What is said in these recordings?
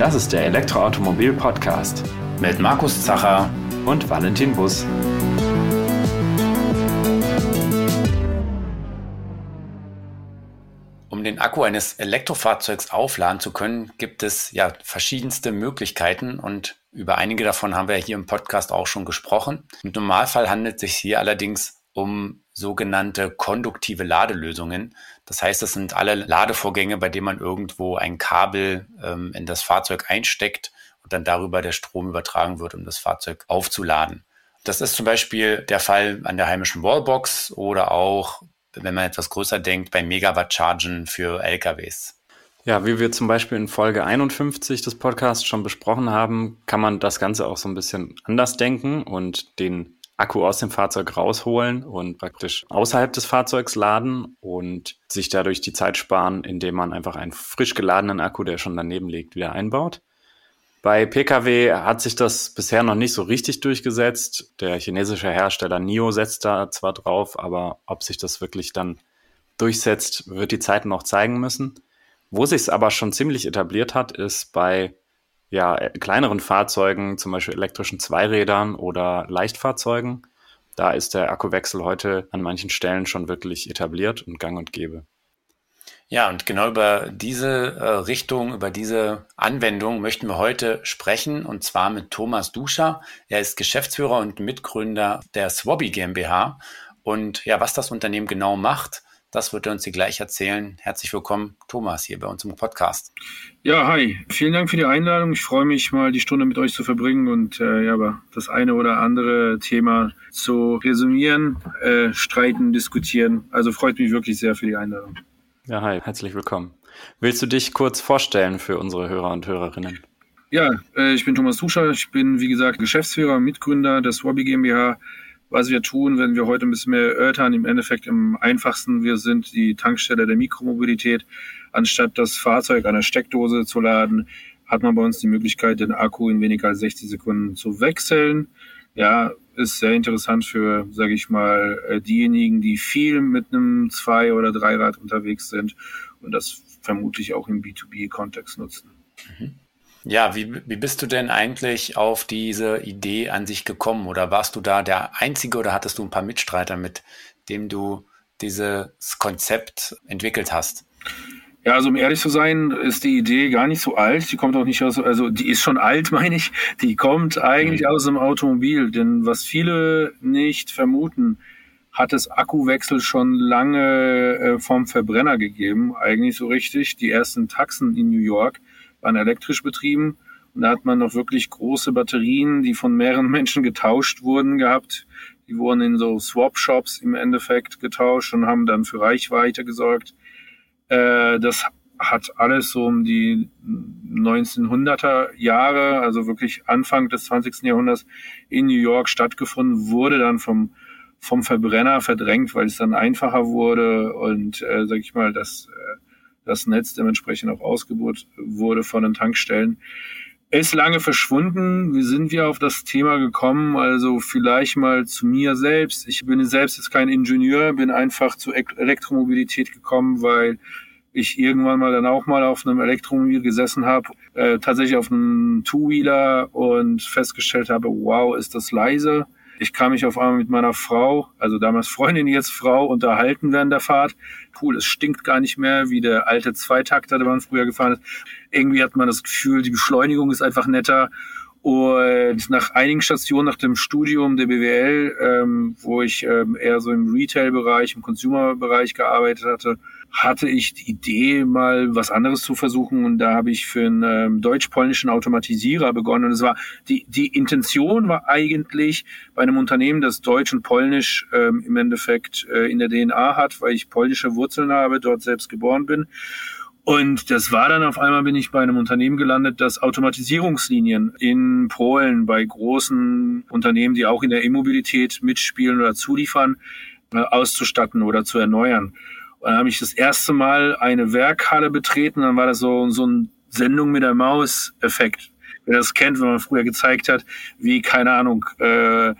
Das ist der Elektroautomobil-Podcast mit Markus Zacher und Valentin Bus. Um den Akku eines Elektrofahrzeugs aufladen zu können, gibt es ja verschiedenste Möglichkeiten und über einige davon haben wir hier im Podcast auch schon gesprochen. Im Normalfall handelt es sich hier allerdings um sogenannte konduktive Ladelösungen. Das heißt, das sind alle Ladevorgänge, bei denen man irgendwo ein Kabel ähm, in das Fahrzeug einsteckt und dann darüber der Strom übertragen wird, um das Fahrzeug aufzuladen. Das ist zum Beispiel der Fall an der heimischen Wallbox oder auch, wenn man etwas größer denkt, bei Megawatt-Chargen für LKWs. Ja, wie wir zum Beispiel in Folge 51 des Podcasts schon besprochen haben, kann man das Ganze auch so ein bisschen anders denken und den Akku aus dem Fahrzeug rausholen und praktisch außerhalb des Fahrzeugs laden und sich dadurch die Zeit sparen, indem man einfach einen frisch geladenen Akku, der schon daneben liegt, wieder einbaut. Bei Pkw hat sich das bisher noch nicht so richtig durchgesetzt. Der chinesische Hersteller NIO setzt da zwar drauf, aber ob sich das wirklich dann durchsetzt, wird die Zeit noch zeigen müssen. Wo sich es aber schon ziemlich etabliert hat, ist bei ja, kleineren Fahrzeugen, zum Beispiel elektrischen Zweirädern oder Leichtfahrzeugen. Da ist der Akkuwechsel heute an manchen Stellen schon wirklich etabliert und gang und gäbe. Ja, und genau über diese äh, Richtung, über diese Anwendung möchten wir heute sprechen, und zwar mit Thomas Duscher. Er ist Geschäftsführer und Mitgründer der Swabby GmbH. Und ja, was das Unternehmen genau macht, das wird er uns hier gleich erzählen. Herzlich willkommen, Thomas, hier bei uns im Podcast. Ja, hi. Vielen Dank für die Einladung. Ich freue mich mal, die Stunde mit euch zu verbringen und äh, ja, aber das eine oder andere Thema zu resümieren, äh, streiten, diskutieren. Also freut mich wirklich sehr für die Einladung. Ja, hi, herzlich willkommen. Willst du dich kurz vorstellen für unsere Hörer und Hörerinnen? Ja, äh, ich bin Thomas Duscher. Ich bin, wie gesagt, Geschäftsführer, Mitgründer der Swabby GmbH was wir tun, wenn wir heute ein bisschen mehr erörtern, im Endeffekt im einfachsten, wir sind die Tankstelle der Mikromobilität. Anstatt das Fahrzeug an der Steckdose zu laden, hat man bei uns die Möglichkeit, den Akku in weniger als 60 Sekunden zu wechseln. Ja, ist sehr interessant für, sage ich mal, äh, diejenigen, die viel mit einem Zwei- oder Dreirad unterwegs sind und das vermutlich auch im B2B-Kontext nutzen. Mhm. Ja, wie, wie bist du denn eigentlich auf diese Idee an sich gekommen? Oder warst du da der Einzige oder hattest du ein paar Mitstreiter, mit dem du dieses Konzept entwickelt hast? Ja, also um ehrlich zu sein, ist die Idee gar nicht so alt. Die kommt auch nicht aus, also die ist schon alt, meine ich. Die kommt eigentlich mhm. aus dem Automobil. Denn was viele nicht vermuten, hat es Akkuwechsel schon lange äh, vom Verbrenner gegeben. Eigentlich so richtig. Die ersten Taxen in New York waren elektrisch betrieben. Und da hat man noch wirklich große Batterien, die von mehreren Menschen getauscht wurden, gehabt. Die wurden in so Swap-Shops im Endeffekt getauscht und haben dann für Reichweite gesorgt. Äh, das hat alles so um die 1900er Jahre, also wirklich Anfang des 20. Jahrhunderts in New York stattgefunden, wurde dann vom, vom Verbrenner verdrängt, weil es dann einfacher wurde und, äh, sag ich mal, das äh, das Netz dementsprechend auch ausgebaut wurde von den Tankstellen. Ist lange verschwunden. Wie sind wir auf das Thema gekommen? Also vielleicht mal zu mir selbst. Ich bin selbst jetzt kein Ingenieur, bin einfach zur Elektromobilität gekommen, weil ich irgendwann mal dann auch mal auf einem Elektromobil gesessen habe, äh, tatsächlich auf einem Two-Wheeler und festgestellt habe, wow, ist das leise. Ich kam mich auf einmal mit meiner Frau, also damals Freundin, jetzt Frau, unterhalten während der Fahrt. Cool, es stinkt gar nicht mehr, wie der alte Zweitakter, der man früher gefahren ist. Irgendwie hat man das Gefühl, die Beschleunigung ist einfach netter. Und nach einigen Stationen, nach dem Studium der BWL, ähm, wo ich ähm, eher so im Retail-Bereich, im Consumer-Bereich gearbeitet hatte, hatte ich die Idee, mal was anderes zu versuchen. Und da habe ich für einen ähm, deutsch-polnischen Automatisierer begonnen. Und es war die, die Intention war eigentlich bei einem Unternehmen, das Deutsch und Polnisch ähm, im Endeffekt äh, in der DNA hat, weil ich polnische Wurzeln habe, dort selbst geboren bin. Und das war dann auf einmal bin ich bei einem Unternehmen gelandet, das Automatisierungslinien in Polen bei großen Unternehmen, die auch in der E-Mobilität mitspielen oder zuliefern, äh, auszustatten oder zu erneuern. Dann habe ich das erste Mal eine Werkhalle betreten, dann war das so, so eine Sendung mit der Maus-Effekt. Wer das kennt, wenn man früher gezeigt hat, wie, keine Ahnung, äh,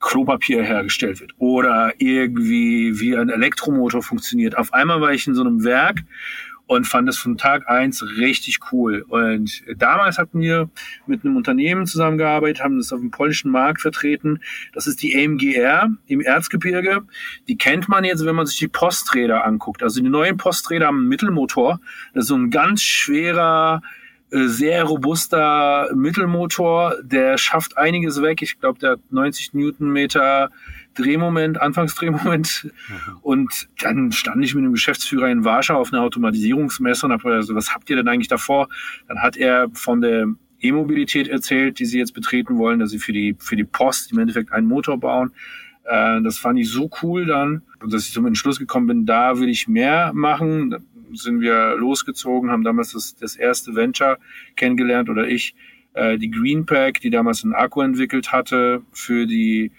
Klopapier hergestellt wird oder irgendwie wie ein Elektromotor funktioniert. Auf einmal war ich in so einem Werk und fand das von Tag eins richtig cool. Und damals hatten wir mit einem Unternehmen zusammengearbeitet, haben das auf dem polnischen Markt vertreten. Das ist die AMGR im Erzgebirge. Die kennt man jetzt, wenn man sich die Posträder anguckt. Also die neuen Posträder haben einen Mittelmotor. Das ist so ein ganz schwerer, äh, sehr robuster Mittelmotor, der schafft einiges weg. Ich glaube, der hat 90 Newtonmeter Drehmoment, Anfangsdrehmoment. Mhm. Und dann stand ich mit dem Geschäftsführer in Warschau auf einer Automatisierungsmesse und habe gesagt, also, was habt ihr denn eigentlich davor? Dann hat er von der E-Mobilität erzählt, die sie jetzt betreten wollen, dass sie für die, für die Post im Endeffekt einen Motor bauen. Äh, das fand ich so cool dann, dass ich zum Entschluss gekommen bin, da will ich mehr machen. Da sind wir losgezogen, haben damals das, das erste Venture kennengelernt oder ich, äh, die Greenpack, die damals einen Akku entwickelt hatte für die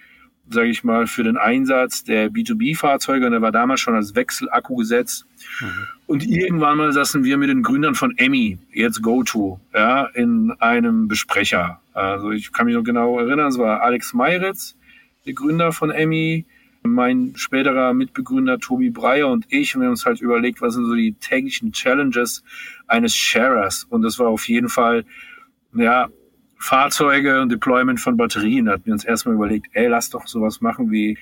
sage ich mal, für den Einsatz der B2B-Fahrzeuge und der war damals schon als Wechselakku gesetzt. Mhm. Und irgendwann mal saßen wir mit den Gründern von Emmy, jetzt GoTo, ja, in einem Besprecher. Also ich kann mich noch genau erinnern, es war Alex Meiritz, der Gründer von Emmy, mein späterer Mitbegründer Tobi Breyer und ich und wir haben uns halt überlegt, was sind so die täglichen Challenges eines Sharers und das war auf jeden Fall, ja, Fahrzeuge und Deployment von Batterien. Da hatten wir uns erstmal überlegt, ey, lass doch sowas machen wie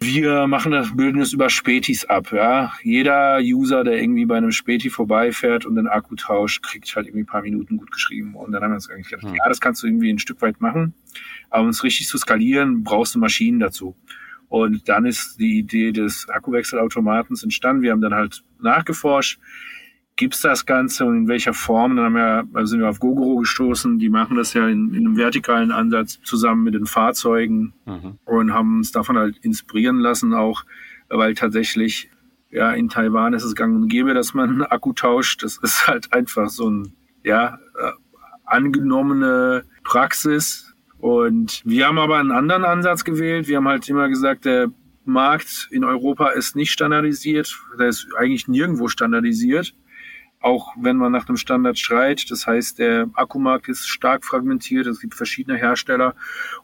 wir machen das, bilden es über Spätis ab, ja. Jeder User, der irgendwie bei einem Späti vorbeifährt und den Akku tauscht, kriegt halt irgendwie ein paar Minuten gut geschrieben. Und dann haben wir uns eigentlich gedacht, ja, das kannst du irgendwie ein Stück weit machen. Aber um es richtig zu skalieren, brauchst du Maschinen dazu. Und dann ist die Idee des Akkuwechselautomatens entstanden. Wir haben dann halt nachgeforscht, gibt's das Ganze und in welcher Form? Dann haben wir, also sind wir auf Gogoro gestoßen. Die machen das ja in, in einem vertikalen Ansatz zusammen mit den Fahrzeugen mhm. und haben uns davon halt inspirieren lassen, auch weil tatsächlich ja in Taiwan ist es gang und gäbe, dass man einen Akku tauscht. Das ist halt einfach so ein ja äh, angenommene Praxis. Und wir haben aber einen anderen Ansatz gewählt. Wir haben halt immer gesagt, der Markt in Europa ist nicht standardisiert. Der ist eigentlich nirgendwo standardisiert auch wenn man nach einem Standard schreit. Das heißt, der Akkumarkt ist stark fragmentiert, es gibt verschiedene Hersteller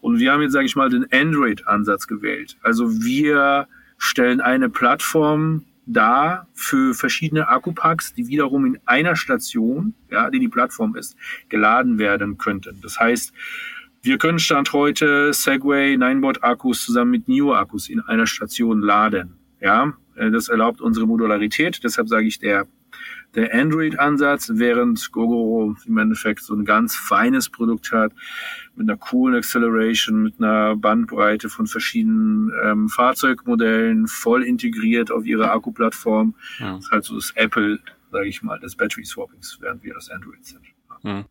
und wir haben jetzt, sage ich mal, den Android-Ansatz gewählt. Also wir stellen eine Plattform dar für verschiedene Akkupacks, die wiederum in einer Station, ja, die die Plattform ist, geladen werden könnten. Das heißt, wir können Stand heute Segway Ninebot Akkus zusammen mit NIO Akkus in einer Station laden. Ja, das erlaubt unsere Modularität. Deshalb sage ich, der der Android-Ansatz, während Gogoro im Endeffekt so ein ganz feines Produkt hat, mit einer coolen Acceleration, mit einer Bandbreite von verschiedenen ähm, Fahrzeugmodellen, voll integriert auf ihre Akkuplattform. Ja. Das ist halt so das Apple, sage ich mal, des Battery Swappings, während wir das Android sind. Ja.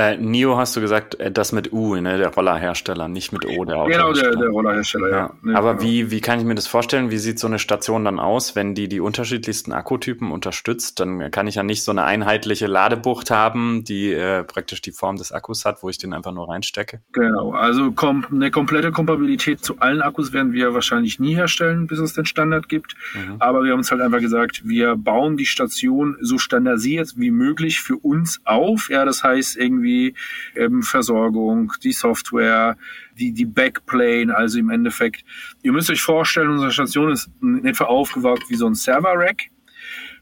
Äh, Nio hast du gesagt, äh, das mit U, ne, der Rollerhersteller, nicht mit O, der Autohersteller. Genau, der, der Rollerhersteller, ja. ja. Nee, Aber genau. wie, wie kann ich mir das vorstellen? Wie sieht so eine Station dann aus, wenn die die unterschiedlichsten Akkutypen unterstützt? Dann kann ich ja nicht so eine einheitliche Ladebucht haben, die äh, praktisch die Form des Akkus hat, wo ich den einfach nur reinstecke. Genau, also kom eine komplette Kompatibilität zu allen Akkus werden wir wahrscheinlich nie herstellen, bis es den Standard gibt. Mhm. Aber wir haben uns halt einfach gesagt, wir bauen die Station so standardisiert wie möglich für uns auf. Ja, das heißt irgendwie irgendwie ähm, Versorgung, die Software, die, die Backplane, also im Endeffekt. Ihr müsst euch vorstellen, unsere Station ist in etwa aufgebaut wie so ein Server-Rack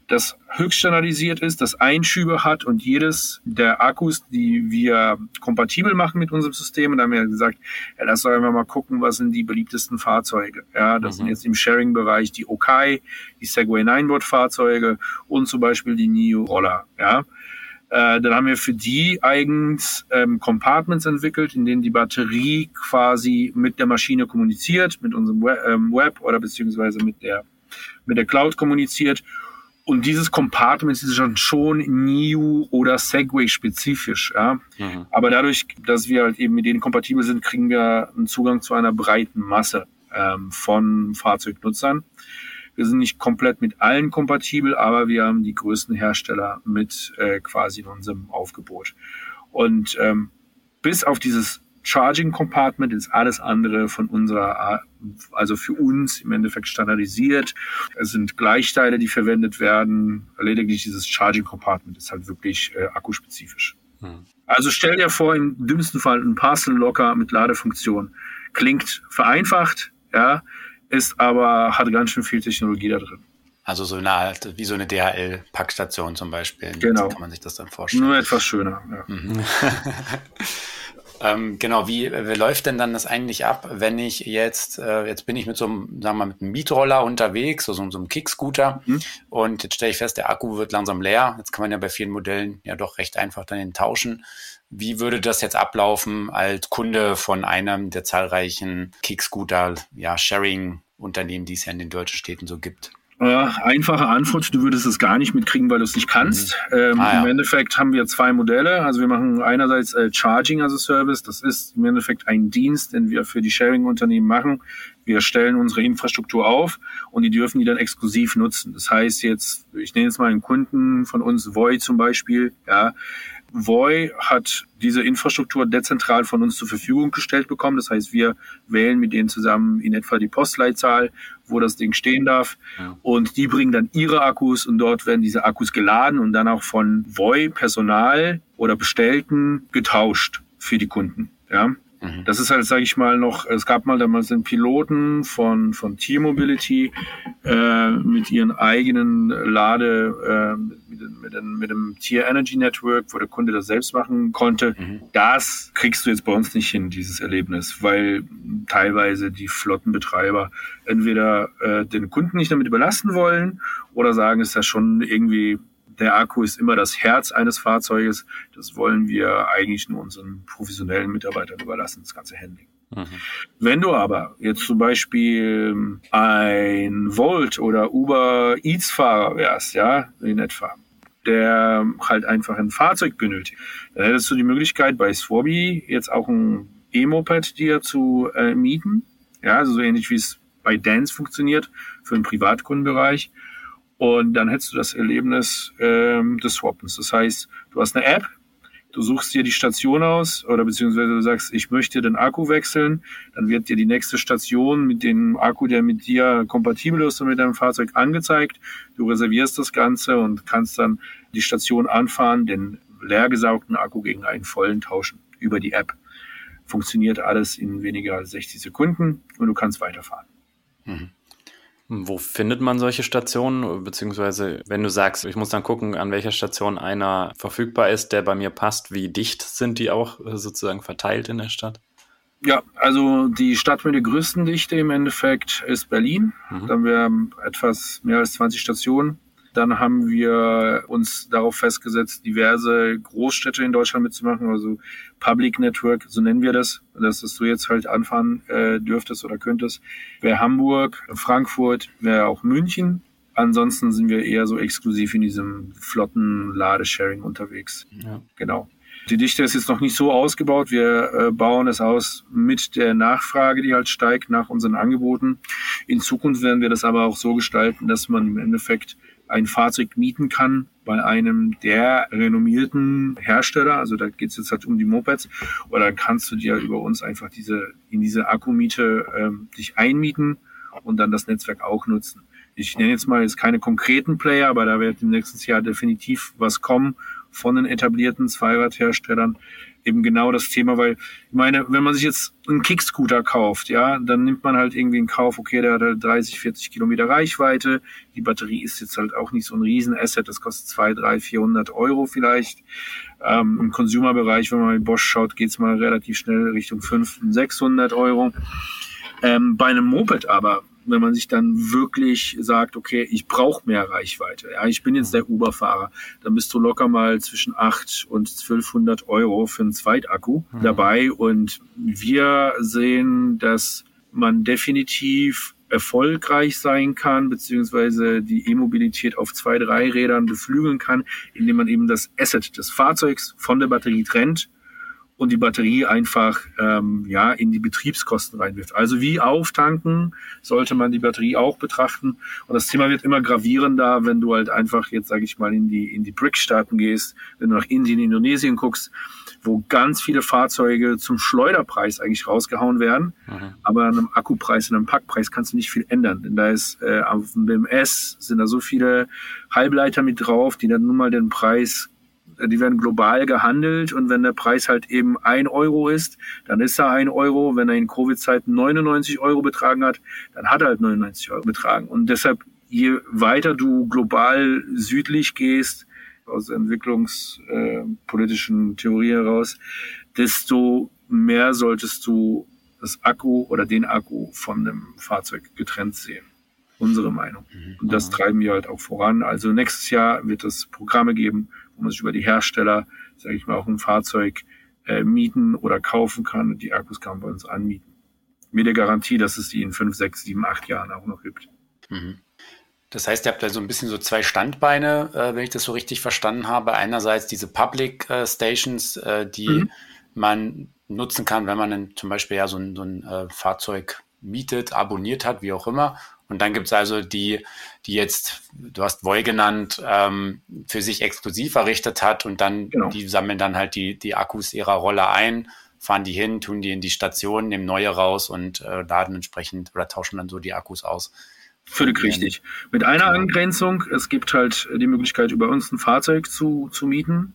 das höchst standardisiert ist, das Einschübe hat und jedes der Akkus, die wir kompatibel machen mit unserem System, und da haben wir gesagt, ja, lass doch einfach mal gucken, was sind die beliebtesten Fahrzeuge. Ja, das mhm. sind jetzt im Sharing-Bereich die Okai, die Segway 9-Bot-Fahrzeuge und zum Beispiel die NIO Roller. Ja, äh, dann haben wir für die eigens ähm, Compartments entwickelt, in denen die Batterie quasi mit der Maschine kommuniziert, mit unserem Web, ähm, Web oder beziehungsweise mit der, mit der Cloud kommuniziert. Und dieses Compartment ist schon, schon NIU oder Segway spezifisch. Ja? Mhm. Aber dadurch, dass wir halt eben mit denen kompatibel sind, kriegen wir einen Zugang zu einer breiten Masse ähm, von Fahrzeugnutzern. Wir sind nicht komplett mit allen kompatibel, aber wir haben die größten Hersteller mit äh, quasi in unserem Aufgebot. Und ähm, bis auf dieses Charging Compartment ist alles andere von unserer, also für uns im Endeffekt standardisiert. Es sind Gleichteile, die verwendet werden. Lediglich dieses Charging Compartment ist halt wirklich äh, akkuspezifisch. Hm. Also stell dir vor, im dümmsten Fall ein Parcel Locker mit Ladefunktion. Klingt vereinfacht, ja, ist aber, hat ganz schön viel Technologie da drin. Also so eine Art, wie so eine DHL-Packstation zum Beispiel. Genau. So kann man sich das dann vorstellen. Nur etwas schöner. Ja. Mhm. ähm, genau, wie, wie läuft denn dann das eigentlich ab, wenn ich jetzt, äh, jetzt bin ich mit so einem, sagen wir mal, mit einem Mietroller unterwegs, so, so, so einem Kickscooter mhm. und jetzt stelle ich fest, der Akku wird langsam leer. Jetzt kann man ja bei vielen Modellen ja doch recht einfach dann den tauschen. Wie würde das jetzt ablaufen als Kunde von einem der zahlreichen Kickscooter, ja, Sharing-Unternehmen, die es ja in den deutschen Städten so gibt? Ja, einfache Antwort, du würdest es gar nicht mitkriegen, weil du es nicht kannst. Mhm. Ähm, ah, ja. Im Endeffekt haben wir zwei Modelle. Also wir machen einerseits äh, Charging as a Service. Das ist im Endeffekt ein Dienst, den wir für die Sharing-Unternehmen machen. Wir stellen unsere Infrastruktur auf und die dürfen die dann exklusiv nutzen. Das heißt jetzt, ich nenne jetzt mal einen Kunden von uns, Voy zum Beispiel, ja, Voi hat diese Infrastruktur dezentral von uns zur Verfügung gestellt bekommen. Das heißt, wir wählen mit denen zusammen in etwa die Postleitzahl, wo das Ding stehen darf. Ja. Und die bringen dann ihre Akkus und dort werden diese Akkus geladen und dann auch von Voi Personal oder Bestellten getauscht für die Kunden. Ja. Mhm. Das ist halt, sage ich mal, noch, es gab mal damals den Piloten von, von T-Mobility äh, mit ihren eigenen Lade, äh, mit, mit, dem, mit dem Tier Energy Network, wo der Kunde das selbst machen konnte. Mhm. Das kriegst du jetzt bei uns nicht hin, dieses Erlebnis, weil teilweise die Flottenbetreiber entweder äh, den Kunden nicht damit überlasten wollen oder sagen, es ist ja schon irgendwie der Akku ist immer das Herz eines Fahrzeuges. Das wollen wir eigentlich nur unseren professionellen Mitarbeitern überlassen, das ganze Handling. Mhm. Wenn du aber jetzt zum Beispiel ein Volt oder Uber Eats Fahrer wärst, ja, in etwa, der halt einfach ein Fahrzeug benötigt, dann hättest du die Möglichkeit bei Swobi jetzt auch ein E-Moped dir zu äh, mieten. Ja, also so ähnlich wie es bei Dance funktioniert für den Privatkundenbereich. Und dann hättest du das Erlebnis ähm, des Swappens. Das heißt, du hast eine App, du suchst dir die Station aus oder beziehungsweise du sagst, ich möchte den Akku wechseln, dann wird dir die nächste Station mit dem Akku, der mit dir kompatibel ist und mit deinem Fahrzeug angezeigt. Du reservierst das Ganze und kannst dann die Station anfahren, den leergesaugten Akku gegen einen vollen tauschen über die App. Funktioniert alles in weniger als 60 Sekunden und du kannst weiterfahren. Mhm. Wo findet man solche Stationen? Beziehungsweise, wenn du sagst, ich muss dann gucken, an welcher Station einer verfügbar ist, der bei mir passt, wie dicht sind die auch sozusagen verteilt in der Stadt? Ja, also die Stadt mit der größten Dichte im Endeffekt ist Berlin. Mhm. Da haben wir etwas mehr als 20 Stationen. Dann haben wir uns darauf festgesetzt, diverse Großstädte in Deutschland mitzumachen, also Public Network, so nennen wir das, dass du jetzt halt anfahren äh, dürftest oder könntest. Wäre Hamburg, Frankfurt, wäre auch München. Ansonsten sind wir eher so exklusiv in diesem flotten Ladesharing unterwegs. Ja. Genau. Die Dichte ist jetzt noch nicht so ausgebaut. Wir äh, bauen es aus mit der Nachfrage, die halt steigt nach unseren Angeboten. In Zukunft werden wir das aber auch so gestalten, dass man im Endeffekt ein Fahrzeug mieten kann bei einem der renommierten Hersteller. Also da geht es jetzt halt um die Mopeds. Oder kannst du dir über uns einfach diese in diese Akkumiete ähm, dich einmieten und dann das Netzwerk auch nutzen. Ich nenne jetzt mal jetzt keine konkreten Player, aber da wird im nächsten Jahr definitiv was kommen von den etablierten Zweiradherstellern, eben genau das Thema, weil ich meine, wenn man sich jetzt einen Kickscooter kauft, ja, dann nimmt man halt irgendwie in Kauf, okay, der hat halt 30, 40 Kilometer Reichweite, die Batterie ist jetzt halt auch nicht so ein Riesenasset, das kostet 2, 3, 400 Euro vielleicht. Ähm, Im Consumer-Bereich, wenn man mit Bosch schaut, geht's mal relativ schnell Richtung 500, 600 Euro. Ähm, bei einem Moped aber, wenn man sich dann wirklich sagt, okay, ich brauche mehr Reichweite. Ja, ich bin jetzt der Uber-Fahrer, dann bist du locker mal zwischen 8 und 1200 Euro für einen Zweitakku mhm. dabei. Und wir sehen, dass man definitiv erfolgreich sein kann, beziehungsweise die E-Mobilität auf zwei, drei Rädern beflügeln kann, indem man eben das Asset des Fahrzeugs von der Batterie trennt und die Batterie einfach ähm, ja in die Betriebskosten reinwirft. Also wie auftanken sollte man die Batterie auch betrachten. Und das Thema wird immer gravierender, wenn du halt einfach jetzt sage ich mal in die in die BRIC-Staaten gehst, wenn du nach Indien, Indonesien guckst, wo ganz viele Fahrzeuge zum Schleuderpreis eigentlich rausgehauen werden, mhm. aber an einem Akkupreis, an einem Packpreis kannst du nicht viel ändern, denn da ist äh, auf dem BMS sind da so viele Halbleiter mit drauf, die dann nun mal den Preis die werden global gehandelt und wenn der Preis halt eben ein Euro ist, dann ist er ein Euro. Wenn er in Covid-Zeiten 99 Euro betragen hat, dann hat er halt 99 Euro betragen. Und deshalb je weiter du global südlich gehst, aus entwicklungspolitischen Theorie heraus, desto mehr solltest du das Akku oder den Akku von dem Fahrzeug getrennt sehen. Unsere Meinung. Mhm. Und das treiben wir halt auch voran. Also nächstes Jahr wird es Programme geben, wo man sich über die Hersteller, sage ich mal, auch ein Fahrzeug äh, mieten oder kaufen kann und die Akkus kann man bei uns anmieten. Mit der Garantie, dass es die in fünf, sechs, sieben, acht Jahren auch noch gibt. Mhm. Das heißt, ihr habt da so ein bisschen so zwei Standbeine, äh, wenn ich das so richtig verstanden habe. Einerseits diese Public äh, Stations, äh, die mhm. man nutzen kann, wenn man dann zum Beispiel ja so ein, so ein äh, Fahrzeug mietet, abonniert hat, wie auch immer. Und dann gibt es also die, die jetzt, du hast Voi genannt, ähm, für sich exklusiv errichtet hat und dann, genau. die sammeln dann halt die, die Akkus ihrer Roller ein, fahren die hin, tun die in die Station, nehmen neue raus und äh, laden entsprechend oder tauschen dann so die Akkus aus. Völlig richtig. Mit einer Angrenzung, es gibt halt die Möglichkeit, über uns ein Fahrzeug zu, zu mieten.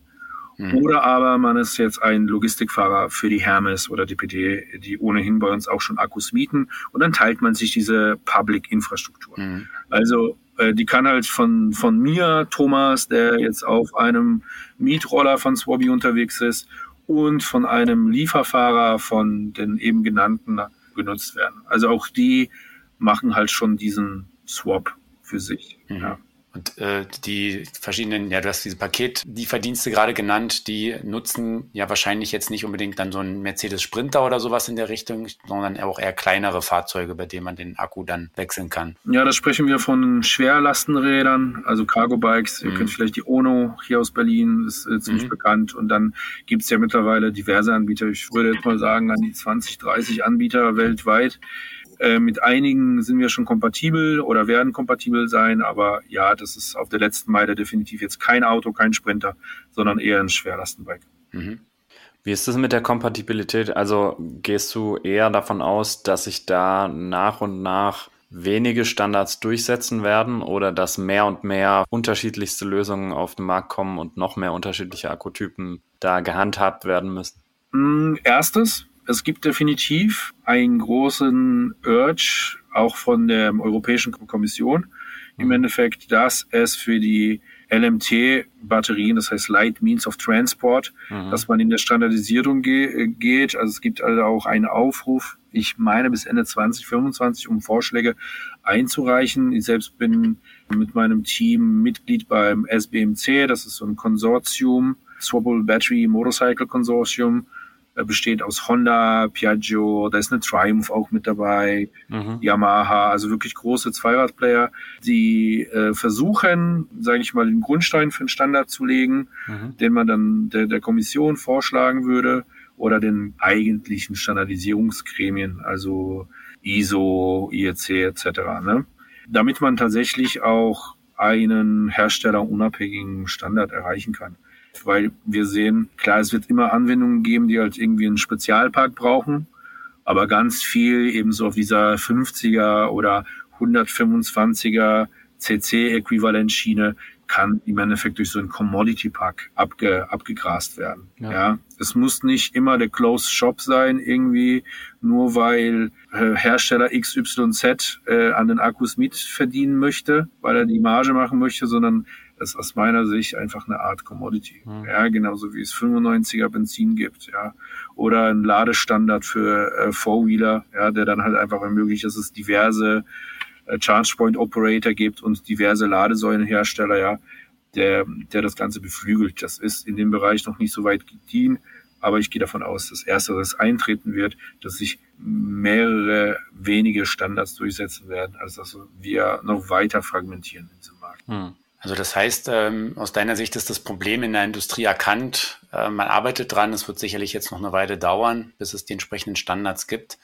Mhm. Oder aber man ist jetzt ein Logistikfahrer für die Hermes oder die PD, die ohnehin bei uns auch schon Akkus mieten. Und dann teilt man sich diese Public-Infrastruktur. Mhm. Also äh, die kann halt von, von mir, Thomas, der jetzt auf einem Mietroller von Swabby unterwegs ist, und von einem Lieferfahrer von den eben genannten genutzt werden. Also auch die machen halt schon diesen Swap für sich. Mhm. Ja. Und äh, die verschiedenen, ja, du hast diese Paketlieferdienste gerade genannt, die nutzen ja wahrscheinlich jetzt nicht unbedingt dann so einen Mercedes Sprinter oder sowas in der Richtung, sondern auch eher kleinere Fahrzeuge, bei denen man den Akku dann wechseln kann. Ja, da sprechen wir von Schwerlastenrädern, also Cargo Bikes. Mhm. Ihr kennt vielleicht die Ono hier aus Berlin, ist äh, ziemlich mhm. bekannt. Und dann gibt's ja mittlerweile diverse Anbieter. Ich würde jetzt mal sagen, an die 20, 30 Anbieter weltweit äh, mit einigen sind wir schon kompatibel oder werden kompatibel sein, aber ja, das ist auf der letzten Meile definitiv jetzt kein Auto, kein Sprinter, sondern eher ein Schwerlastenbike. Mhm. Wie ist das mit der Kompatibilität? Also gehst du eher davon aus, dass sich da nach und nach wenige Standards durchsetzen werden oder dass mehr und mehr unterschiedlichste Lösungen auf den Markt kommen und noch mehr unterschiedliche Akkutypen da gehandhabt werden müssen? Mm, erstes, es gibt definitiv einen großen Urge, auch von der Europäischen Kommission, im mhm. Endeffekt, dass es für die LMT-Batterien, das heißt Light Means of Transport, mhm. dass man in der Standardisierung ge geht. Also es gibt also auch einen Aufruf, ich meine bis Ende 2025, um Vorschläge einzureichen. Ich selbst bin mit meinem Team Mitglied beim SBMC, das ist so ein Konsortium, Swappable Battery Motorcycle Consortium, besteht aus Honda, Piaggio, da ist eine Triumph auch mit dabei, mhm. Yamaha, also wirklich große Zweiradplayer, die äh, versuchen, sage ich mal, den Grundstein für einen Standard zu legen, mhm. den man dann der, der Kommission vorschlagen würde oder den eigentlichen Standardisierungsgremien, also ISO, IEC etc. Ne? Damit man tatsächlich auch einen herstellerunabhängigen Standard erreichen kann weil wir sehen, klar, es wird immer Anwendungen geben, die halt irgendwie einen Spezialpark brauchen, aber ganz viel eben so auf dieser 50er oder 125er CC-Äquivalentschiene kann im Endeffekt durch so einen Commodity-Pack abge, abgegrast werden. Ja. ja. Es muss nicht immer der Closed Shop sein, irgendwie, nur weil äh, Hersteller XYZ äh, an den Akkus mitverdienen möchte, weil er die Marge machen möchte, sondern ist aus meiner Sicht einfach eine Art Commodity. Mhm. Ja, genauso wie es 95er Benzin gibt, ja. Oder ein Ladestandard für äh, Four-Wheeler, ja, der dann halt einfach ermöglicht, dass es diverse äh, Charge Point Operator gibt und diverse Ladesäulenhersteller, ja, der, der das Ganze beflügelt. Das ist in dem Bereich noch nicht so weit gediehen, aber ich gehe davon aus, dass ersteres eintreten wird, dass sich mehrere wenige Standards durchsetzen werden, als dass wir noch weiter fragmentieren in diesem Markt. Hm. Also das heißt, ähm, aus deiner Sicht ist das Problem in der Industrie erkannt. Äh, man arbeitet dran. Es wird sicherlich jetzt noch eine Weile dauern, bis es die entsprechenden Standards gibt.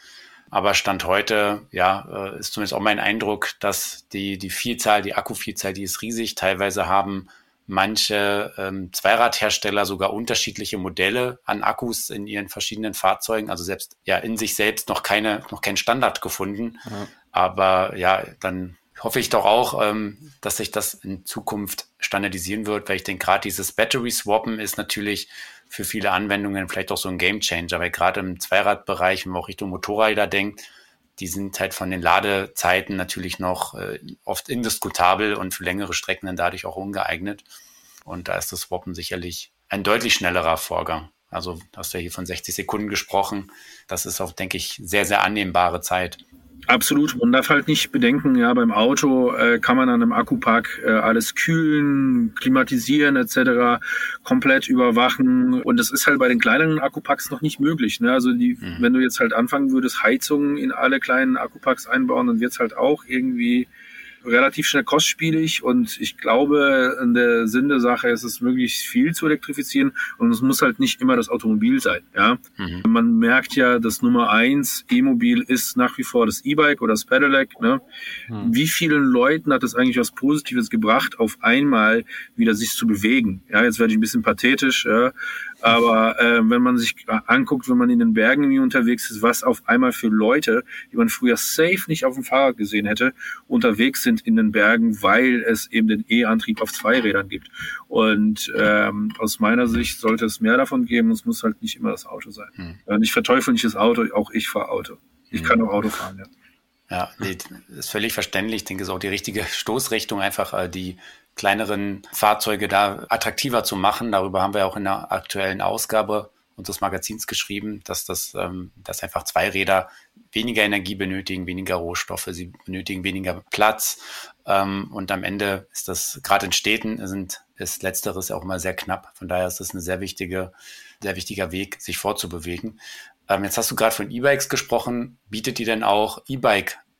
Aber Stand heute, ja, äh, ist zumindest auch mein Eindruck, dass die, die Vielzahl, die Akkuvielzahl, die ist riesig. Teilweise haben manche ähm, Zweiradhersteller sogar unterschiedliche Modelle an Akkus in ihren verschiedenen Fahrzeugen. Also selbst ja in sich selbst noch keine, noch keinen Standard gefunden. Ja. Aber ja, dann hoffe ich doch auch, ähm, dass sich das in Zukunft standardisieren wird, weil ich denke, gerade dieses Battery Swappen ist natürlich für viele Anwendungen vielleicht auch so ein Game Changer, weil gerade im Zweiradbereich, wenn man auch Richtung Motorräder denkt, die sind halt von den Ladezeiten natürlich noch äh, oft indiskutabel und für längere Strecken dann dadurch auch ungeeignet. Und da ist das Swappen sicherlich ein deutlich schnellerer Vorgang. Also hast du ja hier von 60 Sekunden gesprochen. Das ist auch, denke ich, sehr, sehr annehmbare Zeit. Absolut. Man darf halt nicht bedenken, ja, beim Auto äh, kann man an einem Akkupack äh, alles kühlen, klimatisieren etc., komplett überwachen. Und das ist halt bei den kleineren Akkupacks noch nicht möglich. Ne? Also die, mhm. wenn du jetzt halt anfangen würdest, Heizungen in alle kleinen Akkupacks einbauen, dann wird's halt auch irgendwie relativ schnell kostspielig und ich glaube, in der Sinn der Sache ist es möglichst viel zu elektrifizieren und es muss halt nicht immer das Automobil sein. Ja, mhm. man merkt ja, dass Nummer eins E-Mobil ist nach wie vor das E-Bike oder das Pedelec. Ne? Mhm. Wie vielen Leuten hat es eigentlich was Positives gebracht, auf einmal wieder sich zu bewegen? Ja, jetzt werde ich ein bisschen pathetisch. Ja? Aber äh, wenn man sich anguckt, wenn man in den Bergen irgendwie unterwegs ist, was auf einmal für Leute, die man früher safe nicht auf dem Fahrrad gesehen hätte, unterwegs sind in den Bergen, weil es eben den E-Antrieb auf zwei Rädern gibt. Und ähm, aus meiner Sicht sollte es mehr davon geben. Es muss halt nicht immer das Auto sein. Hm. Ich verteufel nicht das Auto, auch ich fahre Auto. Ich hm. kann auch Auto fahren, ja. Ja, nee, ist völlig verständlich. Ich denke, es ist auch die richtige Stoßrichtung, einfach äh, die kleineren Fahrzeuge da attraktiver zu machen. Darüber haben wir auch in der aktuellen Ausgabe unseres Magazins geschrieben, dass das, ähm, dass einfach Zweiräder weniger Energie benötigen, weniger Rohstoffe, sie benötigen weniger Platz. Ähm, und am Ende ist das, gerade in Städten sind, ist Letzteres auch immer sehr knapp. Von daher ist das ein sehr wichtige, sehr wichtiger Weg, sich vorzubewegen. Ähm, jetzt hast du gerade von E-Bikes gesprochen. Bietet ihr denn auch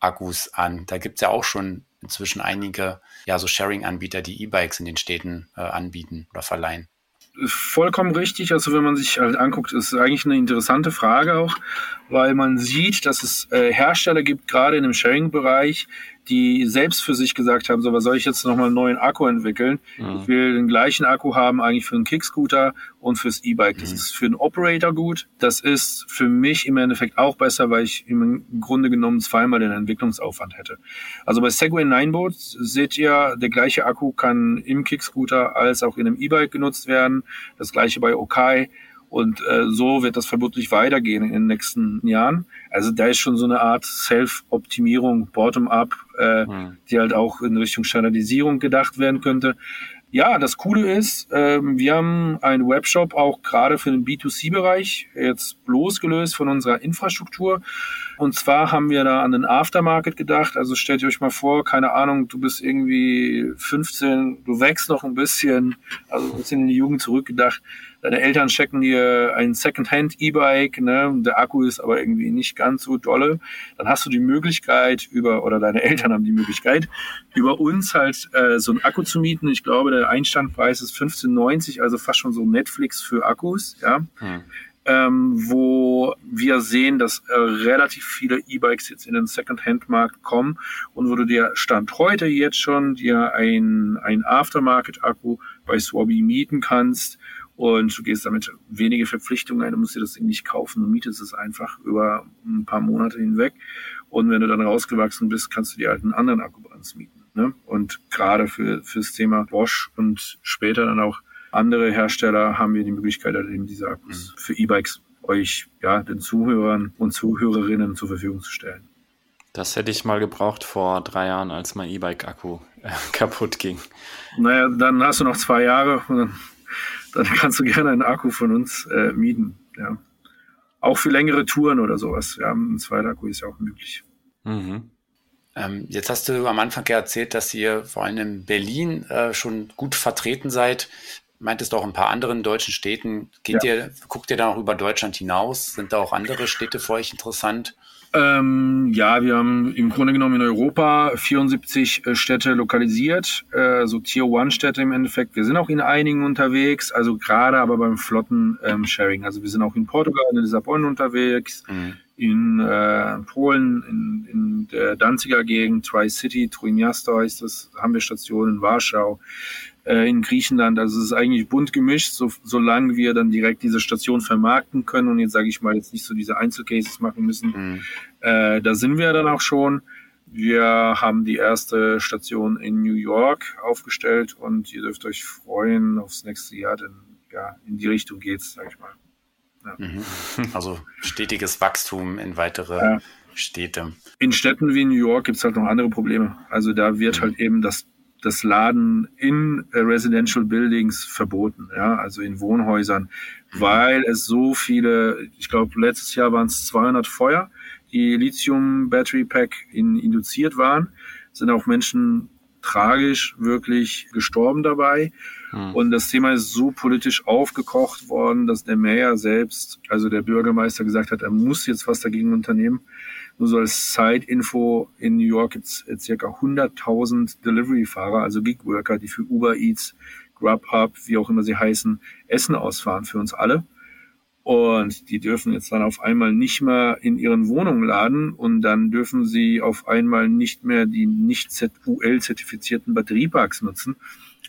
E-Bike-Akkus an? Da gibt es ja auch schon inzwischen einige ja so Sharing-Anbieter, die E-Bikes in den Städten äh, anbieten oder verleihen. Vollkommen richtig. Also wenn man sich halt anguckt, ist eigentlich eine interessante Frage auch, weil man sieht, dass es äh, Hersteller gibt, gerade in dem Sharing-Bereich, die selbst für sich gesagt haben, so, was soll ich jetzt nochmal einen neuen Akku entwickeln? Mhm. Ich will den gleichen Akku haben eigentlich für einen Kickscooter und fürs E-Bike. Das mhm. ist für einen Operator gut. Das ist für mich im Endeffekt auch besser, weil ich im Grunde genommen zweimal den Entwicklungsaufwand hätte. Also bei Segway Nineboat seht ihr, der gleiche Akku kann im Kickscooter als auch in einem E-Bike genutzt werden. Das gleiche bei Okai. Und äh, so wird das vermutlich weitergehen in den nächsten Jahren. Also da ist schon so eine Art Self-Optimierung, Bottom-up, äh, mhm. die halt auch in Richtung Standardisierung gedacht werden könnte. Ja, das Coole ist, ähm, wir haben einen Webshop auch gerade für den B2C-Bereich jetzt losgelöst von unserer Infrastruktur. Und zwar haben wir da an den Aftermarket gedacht. Also stellt ihr euch mal vor, keine Ahnung, du bist irgendwie 15, du wächst noch ein bisschen, also ein bisschen in die Jugend zurückgedacht deine Eltern checken dir ein Secondhand E-Bike, ne, der Akku ist aber irgendwie nicht ganz so dolle, dann hast du die Möglichkeit über, oder deine Eltern haben die Möglichkeit, über uns halt äh, so einen Akku zu mieten. Ich glaube, der Einstandpreis ist 15,90, also fast schon so Netflix für Akkus, ja. Hm. Ähm, wo wir sehen, dass äh, relativ viele E-Bikes jetzt in den Second-Hand-Markt kommen und wo du dir Stand heute jetzt schon dir ein, ein Aftermarket-Akku bei Swabby mieten kannst und du gehst damit wenige Verpflichtungen ein, du musst dir das Ding nicht kaufen, du mietest es einfach über ein paar Monate hinweg. Und wenn du dann rausgewachsen bist, kannst du dir halt einen anderen Akku bei uns mieten. Ne? Und gerade für fürs Thema Bosch und später dann auch andere Hersteller haben wir die Möglichkeit, halt eben diese Akkus mhm. für E-Bikes euch, ja, den Zuhörern und Zuhörerinnen zur Verfügung zu stellen. Das hätte ich mal gebraucht vor drei Jahren, als mein E-Bike-Akku äh, kaputt ging. Naja, dann hast du noch zwei Jahre und dann dann kannst du gerne einen Akku von uns äh, mieten. Ja. Auch für längere Touren oder sowas. Ja, ein zweiter Akku ist ja auch möglich. Mhm. Ähm, jetzt hast du am Anfang ja erzählt, dass ihr vor allem in Berlin äh, schon gut vertreten seid. Meintest du auch ein paar anderen deutschen Städten. Geht ja. ihr, guckt ihr da auch über Deutschland hinaus? Sind da auch andere Städte für euch interessant? Ähm, ja, wir haben im Grunde genommen in Europa 74 äh, Städte lokalisiert, äh, so Tier-One-Städte im Endeffekt. Wir sind auch in einigen unterwegs, also gerade aber beim Flotten-Sharing. Ähm, also wir sind auch in Portugal, in Lissabon unterwegs, mhm. in äh, Polen, in, in der Danziger Gegend, Tri-City, Trójmiasto heißt das, haben wir Stationen in Warschau äh, in Griechenland. Also es ist eigentlich bunt gemischt, so, solange wir dann direkt diese Station vermarkten können und jetzt sage ich mal jetzt nicht so diese Einzelcases machen müssen. Mhm. Äh, da sind wir dann auch schon. Wir haben die erste Station in New York aufgestellt und ihr dürft euch freuen aufs nächste Jahr, denn ja, in die Richtung geht's, sag ich mal. Ja. Mhm. Also stetiges Wachstum in weitere ja. Städte. In Städten wie New York gibt es halt noch andere Probleme. Also da wird mhm. halt eben das, das Laden in äh, Residential Buildings verboten, ja, also in Wohnhäusern, weil es so viele, ich glaube, letztes Jahr waren es 200 Feuer, die Lithium Battery Pack in, induziert waren, sind auch Menschen tragisch wirklich gestorben dabei. Hm. Und das Thema ist so politisch aufgekocht worden, dass der Mayor selbst, also der Bürgermeister gesagt hat, er muss jetzt was dagegen unternehmen. Nur so als Side-Info, in New York gibt es circa 100.000 Delivery-Fahrer, also Gig-Worker, die für Uber Eats, Grubhub, wie auch immer sie heißen, Essen ausfahren für uns alle. Und die dürfen jetzt dann auf einmal nicht mehr in ihren Wohnungen laden und dann dürfen sie auf einmal nicht mehr die nicht ZUL-zertifizierten Batterieparks nutzen.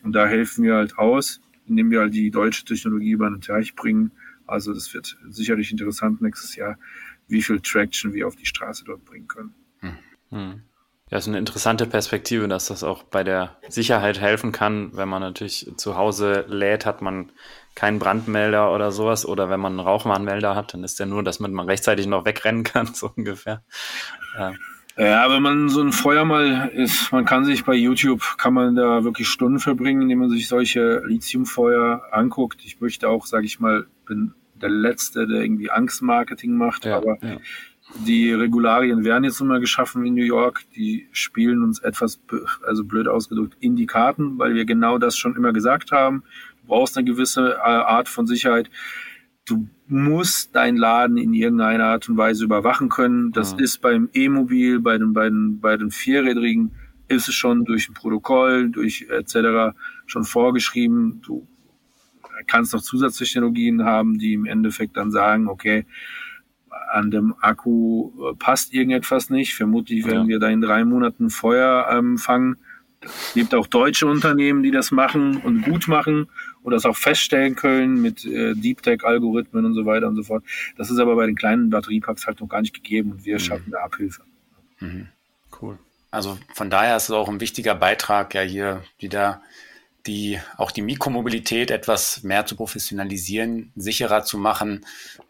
Und da helfen wir halt aus, indem wir halt die deutsche Technologie über den Teich bringen. Also das wird sicherlich interessant nächstes Jahr, wie viel Traction wir auf die Straße dort bringen können. Hm. Hm. Ja, ist eine interessante Perspektive, dass das auch bei der Sicherheit helfen kann. Wenn man natürlich zu Hause lädt, hat man keinen Brandmelder oder sowas. Oder wenn man einen Rauchwarnmelder hat, dann ist der nur, dass man rechtzeitig noch wegrennen kann, so ungefähr. Ja. Ja, wenn man so ein Feuer mal ist, man kann sich bei YouTube, kann man da wirklich Stunden verbringen, indem man sich solche Lithiumfeuer anguckt. Ich möchte auch, sage ich mal, bin der Letzte, der irgendwie Angstmarketing macht, ja, aber ja. die Regularien werden jetzt nun mal geschaffen in New York. Die spielen uns etwas, also blöd ausgedrückt, in die Karten, weil wir genau das schon immer gesagt haben. Du brauchst eine gewisse äh, Art von Sicherheit. Du musst deinen Laden in irgendeiner Art und Weise überwachen können. Das ja. ist beim E-Mobil, bei den, bei den, bei den Vierrädrigen, ist es schon durch ein Protokoll, durch etc. schon vorgeschrieben. Du kannst noch Zusatztechnologien haben, die im Endeffekt dann sagen, okay, an dem Akku äh, passt irgendetwas nicht. Vermutlich werden ja. wir da in drei Monaten Feuer ähm, fangen. Es gibt auch deutsche Unternehmen, die das machen und gut machen und das auch feststellen können mit äh, Deep Tech-Algorithmen und so weiter und so fort. Das ist aber bei den kleinen Batteriepacks halt noch gar nicht gegeben und wir mhm. schaffen da Abhilfe. Mhm. Cool. Also von daher ist es auch ein wichtiger Beitrag, ja hier wieder die auch die Mikromobilität etwas mehr zu professionalisieren, sicherer zu machen.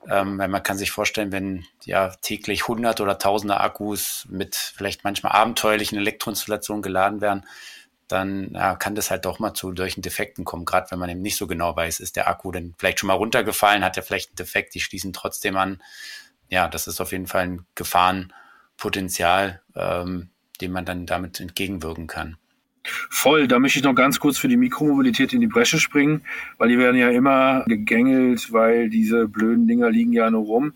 Ähm, weil man kann sich vorstellen, wenn ja täglich hundert oder tausende Akkus mit vielleicht manchmal abenteuerlichen Elektroinstallationen geladen werden, dann ja, kann das halt doch mal zu solchen Defekten kommen, gerade wenn man eben nicht so genau weiß, ist der Akku denn vielleicht schon mal runtergefallen, hat er vielleicht einen Defekt, die schließen trotzdem an. Ja, das ist auf jeden Fall ein Gefahrenpotenzial, ähm, dem man dann damit entgegenwirken kann. Voll, da möchte ich noch ganz kurz für die Mikromobilität in die Bresche springen, weil die werden ja immer gegängelt, weil diese blöden Dinger liegen ja nur rum.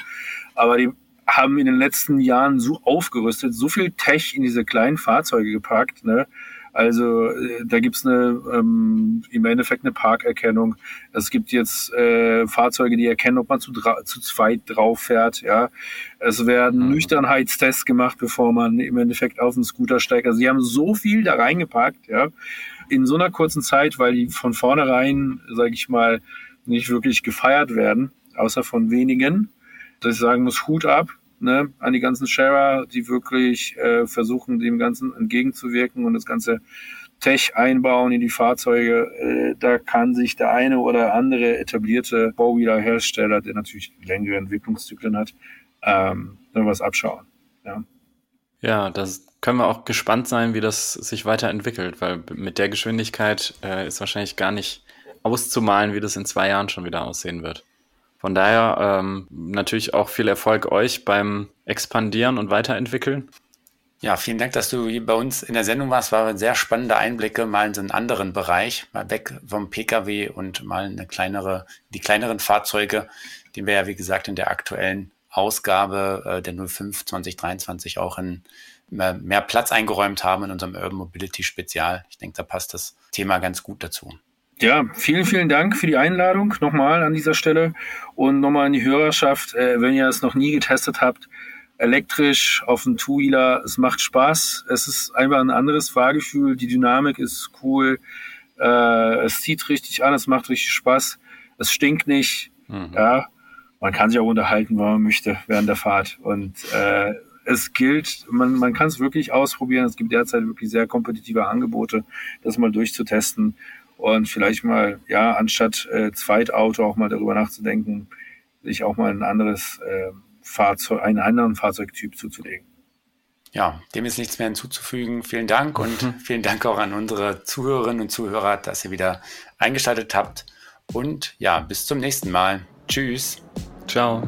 Aber die haben in den letzten Jahren so aufgerüstet, so viel Tech in diese kleinen Fahrzeuge gepackt, ne? Also äh, da gibt's eine ähm, im Endeffekt eine Parkerkennung. Es gibt jetzt äh, Fahrzeuge, die erkennen, ob man zu, zu zweit drauf fährt. Ja, es werden mhm. Nüchternheitstests gemacht, bevor man im Endeffekt auf den Scooter steigt. Also sie haben so viel da reingepackt, ja, in so einer kurzen Zeit, weil die von vornherein, sage ich mal, nicht wirklich gefeiert werden, außer von wenigen. Dass ich sagen muss, Hut ab, ne, an die ganzen Sharer, die wirklich äh, versuchen, dem Ganzen entgegenzuwirken und das ganze Tech einbauen in die Fahrzeuge. Äh, da kann sich der eine oder andere etablierte Bauwiederhersteller, der natürlich längere Entwicklungszyklen hat, ähm, was abschauen. Ja. ja, das können wir auch gespannt sein, wie das sich weiterentwickelt, weil mit der Geschwindigkeit äh, ist wahrscheinlich gar nicht auszumalen, wie das in zwei Jahren schon wieder aussehen wird. Von daher ähm, natürlich auch viel Erfolg euch beim Expandieren und Weiterentwickeln. Ja, vielen Dank, dass du bei uns in der Sendung warst. War sehr spannende Einblicke mal in so einen anderen Bereich, mal weg vom Pkw und mal eine kleinere, die kleineren Fahrzeuge, die wir ja, wie gesagt, in der aktuellen Ausgabe äh, der 05 2023 auch in mehr, mehr Platz eingeräumt haben in unserem Urban Mobility Spezial. Ich denke, da passt das Thema ganz gut dazu. Ja, vielen, vielen Dank für die Einladung nochmal an dieser Stelle und nochmal an die Hörerschaft. Äh, wenn ihr es noch nie getestet habt, elektrisch auf dem Two-Wheeler, es macht Spaß. Es ist einfach ein anderes Fahrgefühl. Die Dynamik ist cool. Äh, es zieht richtig an, es macht richtig Spaß. Es stinkt nicht. Mhm. Ja, man kann sich auch unterhalten, wenn man möchte, während der Fahrt. Und äh, es gilt, man, man kann es wirklich ausprobieren. Es gibt derzeit wirklich sehr kompetitive Angebote, das mal durchzutesten und vielleicht mal, ja, anstatt äh, Zweitauto auch mal darüber nachzudenken, sich auch mal ein anderes äh, Fahrzeug, einen anderen Fahrzeugtyp zuzulegen. Ja, dem ist nichts mehr hinzuzufügen. Vielen Dank und mhm. vielen Dank auch an unsere Zuhörerinnen und Zuhörer, dass ihr wieder eingeschaltet habt. Und ja, bis zum nächsten Mal. Tschüss. Ciao.